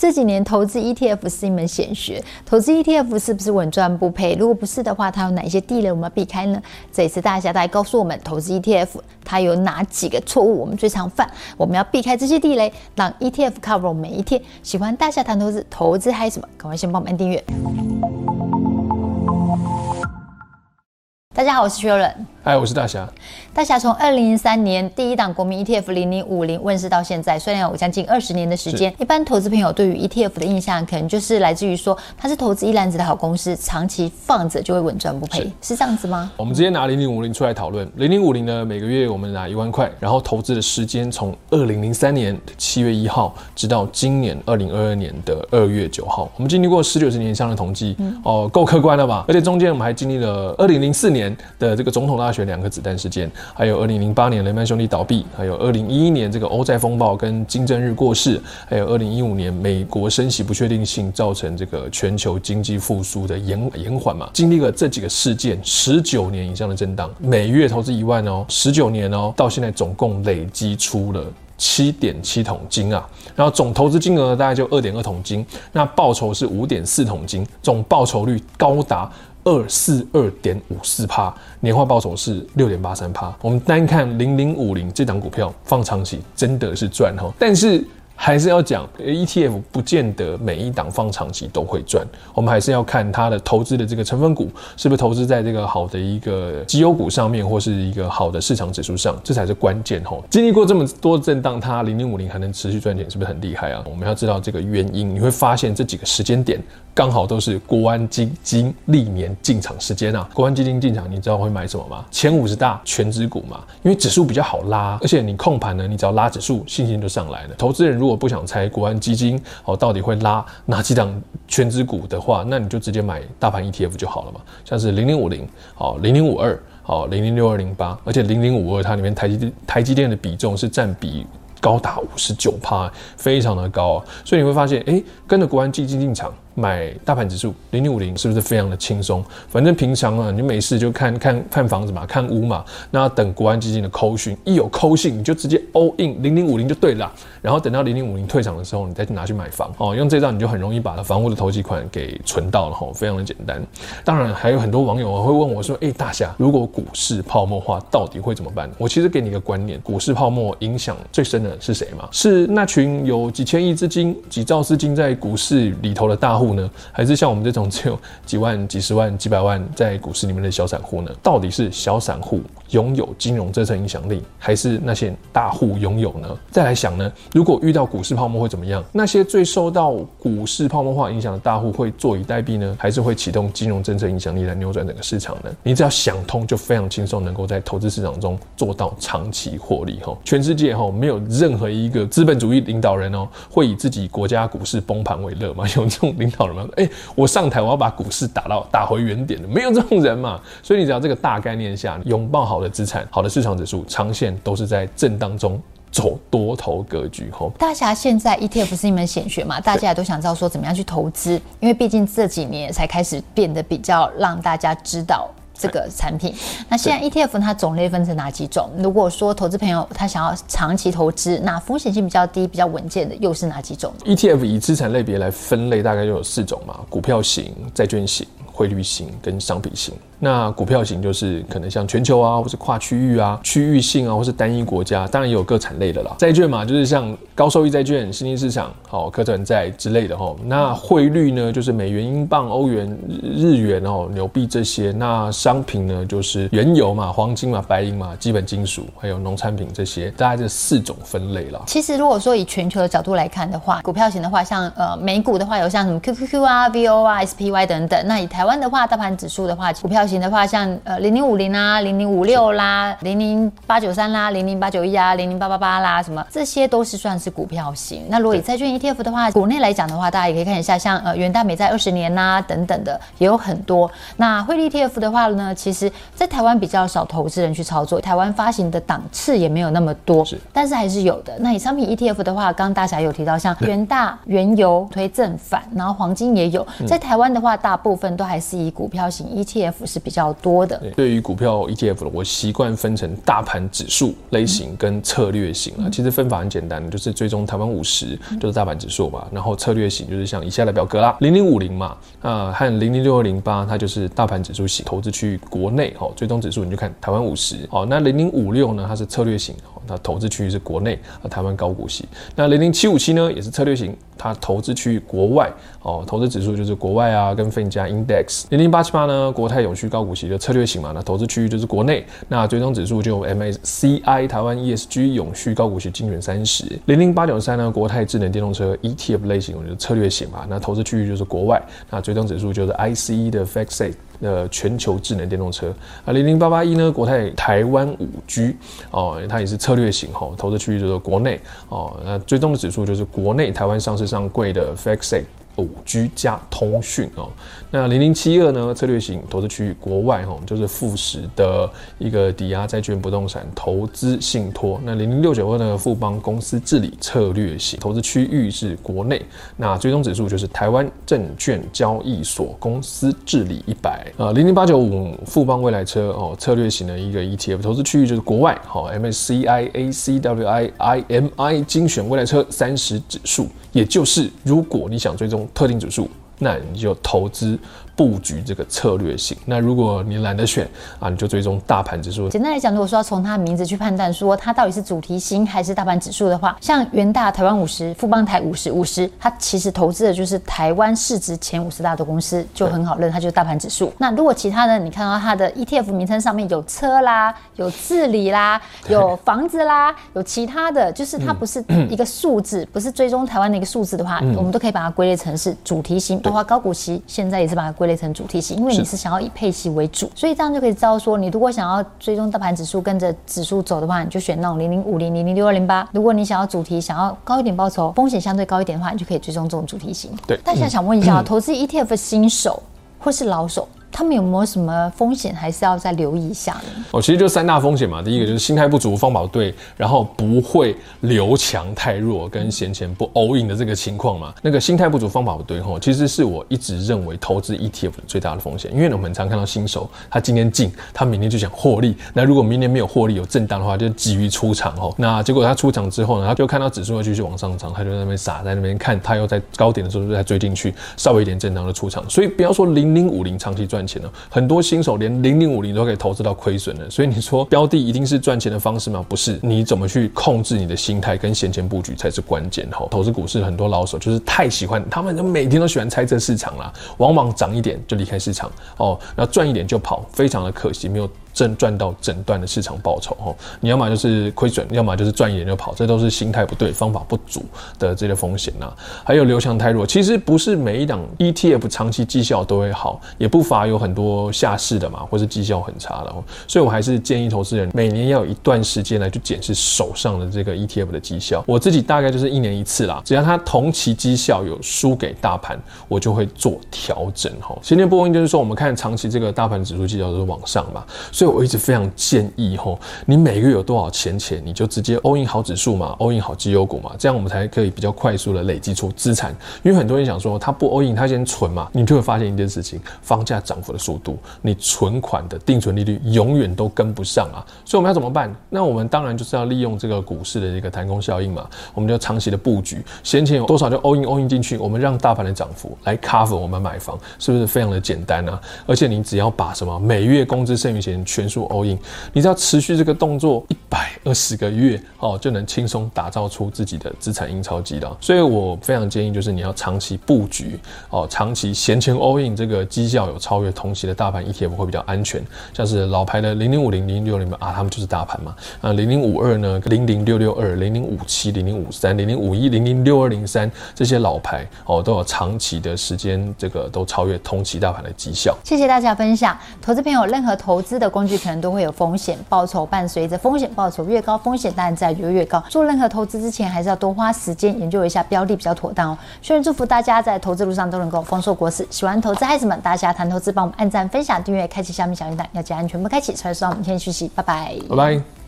这几年投资 ETF 是一门显学，投资 ETF 是不是稳赚不赔？如果不是的话，它有哪些地雷我们要避开呢？这一次大侠来告诉我们，投资 ETF 它有哪几个错误我们最常犯，我们要避开这些地雷，让 ETF cover 每一天。喜欢大侠谈投资，投资还有什么？赶快先帮我们按订阅。大家好，我是薛润。嗨，我是大侠。大侠从二零零三年第一档国民 ETF 零零五零问世到现在，虽然有将近二十年的时间，一般投资朋友对于 ETF 的印象，可能就是来自于说它是投资一篮子的好公司，长期放着就会稳赚不赔，是，是这样子吗？我们直接拿零零五零出来讨论。零零五零呢，每个月我们拿一万块，然后投资的时间从二零零三年七月一号，直到今年二零二二年的二月九号，我们经历过十九十年以上的统计，嗯、哦，够客观了吧？而且中间我们还经历了二零零四年的这个总统大选两个子弹事件，还有二零零八年雷曼兄弟倒闭，还有二零一一年这个欧债风暴跟金正日过世，还有二零一五年美国升息不确定性造成这个全球经济复苏的延延缓嘛，经历了这几个事件，十九年以上的震荡，每月投资一万哦，十九年哦，到现在总共累积出了七点七桶金啊，然后总投资金额大概就二点二桶金，那报酬是五点四桶金，总报酬率高达。二四二点五四趴，年化报酬是六点八三趴。我们单看零零五零这档股票放长期真的是赚哈，但是。还是要讲，ETF 不见得每一档放长期都会赚，我们还是要看它的投资的这个成分股是不是投资在这个好的一个绩优股上面，或是一个好的市场指数上，这才是关键吼。经历过这么多震荡，它零零五零还能持续赚钱，是不是很厉害啊？我们要知道这个原因，你会发现这几个时间点刚好都是国安基金历年进场时间啊。国安基金进场，你知道会买什么吗？前五十大全值股嘛，因为指数比较好拉，而且你控盘呢，你只要拉指数，信心就上来了。投资人如果如果不想猜国安基金哦，到底会拉哪几档全值股的话，那你就直接买大盘 ETF 就好了嘛。像是零零五零，哦零零五二，哦零零六二零八，而且零零五二它里面台积电台积电的比重是占比高达五十九趴，非常的高啊。所以你会发现，哎，跟着国安基金进场。买大盘指数零零五零是不是非常的轻松？反正平常啊，你没事就看看看房子嘛，看屋嘛。那等国安基金的扣讯，一有扣讯你就直接 all in 零零五零就对了。然后等到零零五零退场的时候，你再去拿去买房哦。用这招你就很容易把房屋的头期款给存到了哈，非常的简单。当然还有很多网友会问我说：“哎，大侠，如果股市泡沫化，到底会怎么办？”我其实给你一个观念：股市泡沫影响最深的是谁吗？是那群有几千亿资金、几兆资金在股市里头的大户。呢？还是像我们这种只有几万、几十万、几百万在股市里面的小散户呢？到底是小散户拥有金融这层影响力，还是那些大户拥有呢？再来想呢，如果遇到股市泡沫会怎么样？那些最受到股市泡沫化影响的大户会坐以待毙呢，还是会启动金融政策影响力来扭转整个市场呢？你只要想通，就非常轻松，能够在投资市场中做到长期获利。哈，全世界哈没有任何一个资本主义领导人哦会以自己国家股市崩盘为乐嘛？有这种领导人。哎、欸，我上台，我要把股市打到打回原点的，没有这种人嘛。所以你只要这个大概念下，拥抱好的资产，好的市场指数，长线都是在震荡中走多头格局。吼，大侠现在 ETF 是一门显学嘛，大家也都想知道说怎么样去投资，因为毕竟这几年才开始变得比较让大家知道。这个产品，那现在 ETF 它种类分成哪几种？如果说投资朋友他想要长期投资，那风险性比较低、比较稳健的又是哪几种？ETF 以资产类别来分类，大概就有四种嘛：股票型、债券型、汇率型跟商品型。那股票型就是可能像全球啊，或是跨区域啊、区域性啊，或是单一国家，当然也有各产类的啦。债券嘛，就是像高收益债券、新兴市场、好可转债之类的哈。那汇率呢，就是美元、英镑、欧元、日元哦、纽币这些。那商品呢，就是原油嘛、黄金嘛、白银嘛、基本金属，还有农产品这些，大概这四种分类啦。其实如果说以全球的角度来看的话，股票型的话，像呃美股的话，有像什么 QQQ 啊、VO 啊、SPY 等等。那以台湾的话，大盘指数的话，股票型的话，像呃零零五零啊、零零五六啦、零零八九三啦、零零八九一啊、零零八八八啦，什么这些都是算是股票型。那如果以债券 ETF 的话，国内来讲的话，大家也可以看一下，像呃元大美债二十年呐等等的也有很多。那汇率 ETF 的话呢，其实在台湾比较少投资人去操作，台湾发行的档次也没有那么多，是，但是还是有的。那以商品 ETF 的话，刚刚大侠有提到，像元大原油推正反，然后黄金也有，在台湾的话，大部分都还 ICE 股票型 ETF 是比较多的。对，对于股票 ETF，我习惯分成大盘指数类型跟策略型啊。嗯、其实分法很简单，就是追踪台湾五十就是大盘指数嘛，然后策略型就是像以下的表格啦，零零五零嘛，啊和零零六二零八，它就是大盘指数型，投资区域国内哦，追踪指数你就看台湾五十哦。那零零五六呢，它是策略型，它投资区域是国内啊，台湾高股息。那零零七五七呢，也是策略型。它投资区域国外哦，投资指数就是国外啊，跟 Feng 加 Index 零零八七八呢，国泰永续高股息的策略型嘛，那投资区域就是国内，那追踪指数就 MSCI 台湾 ESG 永续高股息精选三十。零零八九三呢，国泰智能电动车 ETF 类型，我觉得策略型嘛，那投资区域就是国外，那追踪指数就是 ICE 的 FactSet 的全球智能电动车。啊，零零八八一呢，国泰台湾五 G 哦，它也是策略型哈，投资区域就是国内。哦，那追踪的指数就是国内台湾上市上贵的 Fixit，五 G 加通讯哦，那零零七二呢，策略型投资区域国外哈，就是富时的一个抵押债券不动产投资信托。那零零六九二呢，富邦公司治理策略型投资区域是国内，那追踪指数就是台湾证券交易所公司治理一百。呃，零零八九五富邦未来车哦，策略型的一个 ETF 投资区域就是国外，好 MSCI ACWI IMI 精选未来车三十指数，也就是如果你想追踪。特定指数，那你就投资。布局这个策略性，那如果你懒得选啊，你就追踪大盘指数。简单来讲，如果说要从它的名字去判断，说它到底是主题型还是大盘指数的话，像元大台湾五十、富邦台五十、五十，它其实投资的就是台湾市值前五十大的公司，就很好认，它就是大盘指数。那如果其他的，你看到它的 ETF 名称上面有车啦、有治理啦、有房子啦、有其他的，就是它不是一个数字，嗯、不是追踪台湾的一个数字的话，嗯、我们都可以把它归类成是主题型，包括高股息，现在也是把它归类。成主题型，因为你是想要以配息为主，所以这样就可以知道说，你如果想要追踪大盘指数，跟着指数走的话，你就选那种零零五零、零零六二零八。如果你想要主题，想要高一点报酬，风险相对高一点的话，你就可以追踪这种主题型。对，但现在想问一下，嗯、投资 ETF 的新手或是老手？他们有没有什么风险，还是要再留意一下呢？哦，其实就三大风险嘛。第一个就是心态不足，方法不对，然后不会留强太弱，跟闲钱不 all in 的这个情况嘛。那个心态不足，方法不对，吼，其实是我一直认为投资 ETF 最大的风险。因为我们常看到新手，他今天进，他明天就想获利。那如果明年没有获利，有震荡的话，就急于出场，吼。那结果他出场之后呢，他就看到指数会继续往上涨，他就在那边傻在那边看，他又在高点的时候就在追进去，稍微一点震荡就出场。所以不要说零零五零长期赚赚钱了，很多。新手连零零五零都可以投资到亏损了，所以你说标的一定是赚钱的方式吗？不是，你怎么去控制你的心态跟闲钱布局才是关键。吼，投资股市很多老手就是太喜欢，他们每天都喜欢猜测市场啦，往往涨一点就离开市场哦，然后赚一点就跑，非常的可惜，没有。正赚到整段的市场报酬哦，你要么就是亏损，要么就是赚一点就跑，这都是心态不对、方法不足的这些风险呐。还有留强太弱，其实不是每一档 ETF 长期绩效都会好，也不乏有很多下市的嘛，或是绩效很差的哦。所以我还是建议投资人每年要有一段时间来去检视手上的这个 ETF 的绩效。我自己大概就是一年一次啦，只要它同期绩效有输给大盘，我就会做调整哈。今天波音就是说，我们看长期这个大盘指数绩效都是往上嘛，所以。我一直非常建议吼，你每个月有多少钱钱，你就直接 all in 好指数嘛，all in 好绩优股嘛，这样我们才可以比较快速的累积出资产。因为很多人想说，他不 all in，他先存嘛，你就会发现一件事情，房价涨幅的速度，你存款的定存利率永远都跟不上啊。所以我们要怎么办？那我们当然就是要利用这个股市的一个弹弓效应嘛，我们就长期的布局，闲钱有多少就 all in all in 进去，我们让大盘的涨幅来 cover 我们买房，是不是非常的简单啊？而且你只要把什么每月工资剩余钱全数 all in，你只要持续这个动作一百二十个月哦，就能轻松打造出自己的资产印钞机了。所以我非常建议，就是你要长期布局哦，长期闲钱 all in，这个绩效有超越同期的大盘 ETF 会比较安全。像是老牌的零零五零、零零六零啊，他们就是大盘嘛。啊，零零五二呢，零零六六二、零零五七、零零五三、零零五一、零零六二零三这些老牌哦，都有长期的时间，这个都超越同期大盘的绩效。谢谢大家分享，投资朋友任何投资的工具可能都会有风险，报酬伴随着风险，报酬越高，风险当然自然就越高。做任何投资之前，还是要多花时间研究一下标的比较妥当哦。所以祝福大家在投资路上都能够丰硕果实。喜欢投资孩子们，大家谈投资，帮我们按赞、分享、订阅、开启下面小铃铛，要记得按全部开启，才能收到我们今天学习。拜拜，拜拜。